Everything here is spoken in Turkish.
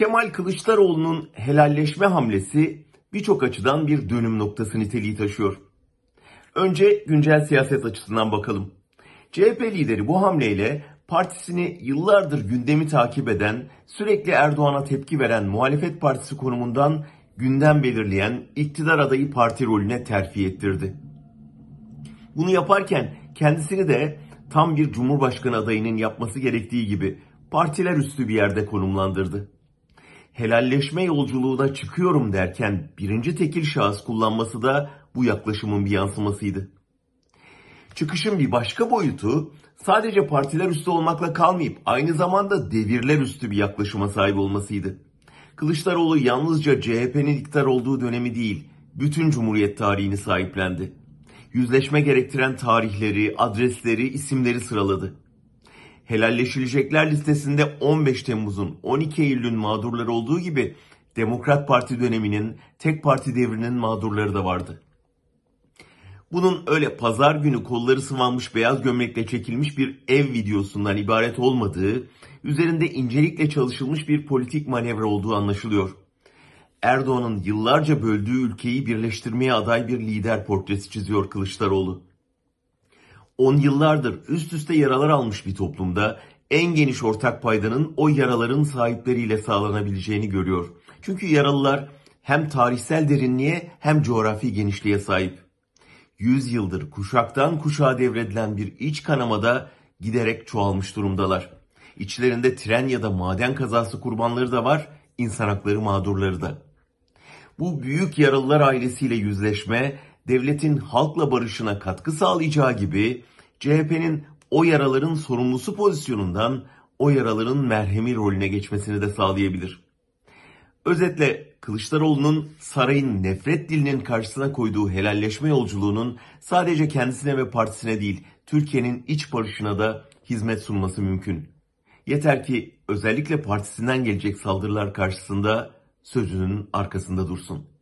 Kemal Kılıçdaroğlu'nun helalleşme hamlesi birçok açıdan bir dönüm noktası niteliği taşıyor. Önce güncel siyaset açısından bakalım. CHP lideri bu hamleyle partisini yıllardır gündemi takip eden, sürekli Erdoğan'a tepki veren muhalefet partisi konumundan gündem belirleyen iktidar adayı parti rolüne terfi ettirdi. Bunu yaparken kendisini de tam bir cumhurbaşkanı adayının yapması gerektiği gibi partiler üstü bir yerde konumlandırdı. Helalleşme yolculuğuna çıkıyorum derken birinci tekil şahıs kullanması da bu yaklaşımın bir yansımasıydı. Çıkışın bir başka boyutu sadece partiler üstü olmakla kalmayıp aynı zamanda devirler üstü bir yaklaşıma sahip olmasıydı. Kılıçdaroğlu yalnızca CHP'nin iktidar olduğu dönemi değil, bütün Cumhuriyet tarihini sahiplendi. Yüzleşme gerektiren tarihleri, adresleri, isimleri sıraladı. Helalleşilecekler listesinde 15 Temmuz'un 12 Eylül'ün mağdurları olduğu gibi Demokrat Parti döneminin tek parti devrinin mağdurları da vardı. Bunun öyle pazar günü kolları sıvanmış beyaz gömlekle çekilmiş bir ev videosundan ibaret olmadığı, üzerinde incelikle çalışılmış bir politik manevra olduğu anlaşılıyor. Erdoğan'ın yıllarca böldüğü ülkeyi birleştirmeye aday bir lider portresi çiziyor Kılıçdaroğlu. 10 yıllardır üst üste yaralar almış bir toplumda en geniş ortak paydanın o yaraların sahipleriyle sağlanabileceğini görüyor. Çünkü yaralılar hem tarihsel derinliğe hem coğrafi genişliğe sahip. 100 yıldır kuşaktan kuşağa devredilen bir iç kanamada giderek çoğalmış durumdalar. İçlerinde tren ya da maden kazası kurbanları da var, insan hakları mağdurları da. Bu büyük yaralılar ailesiyle yüzleşme, devletin halkla barışına katkı sağlayacağı gibi CHP'nin o yaraların sorumlusu pozisyonundan o yaraların merhemi rolüne geçmesini de sağlayabilir. Özetle Kılıçdaroğlu'nun sarayın nefret dilinin karşısına koyduğu helalleşme yolculuğunun sadece kendisine ve partisine değil Türkiye'nin iç barışına da hizmet sunması mümkün. Yeter ki özellikle partisinden gelecek saldırılar karşısında sözünün arkasında dursun.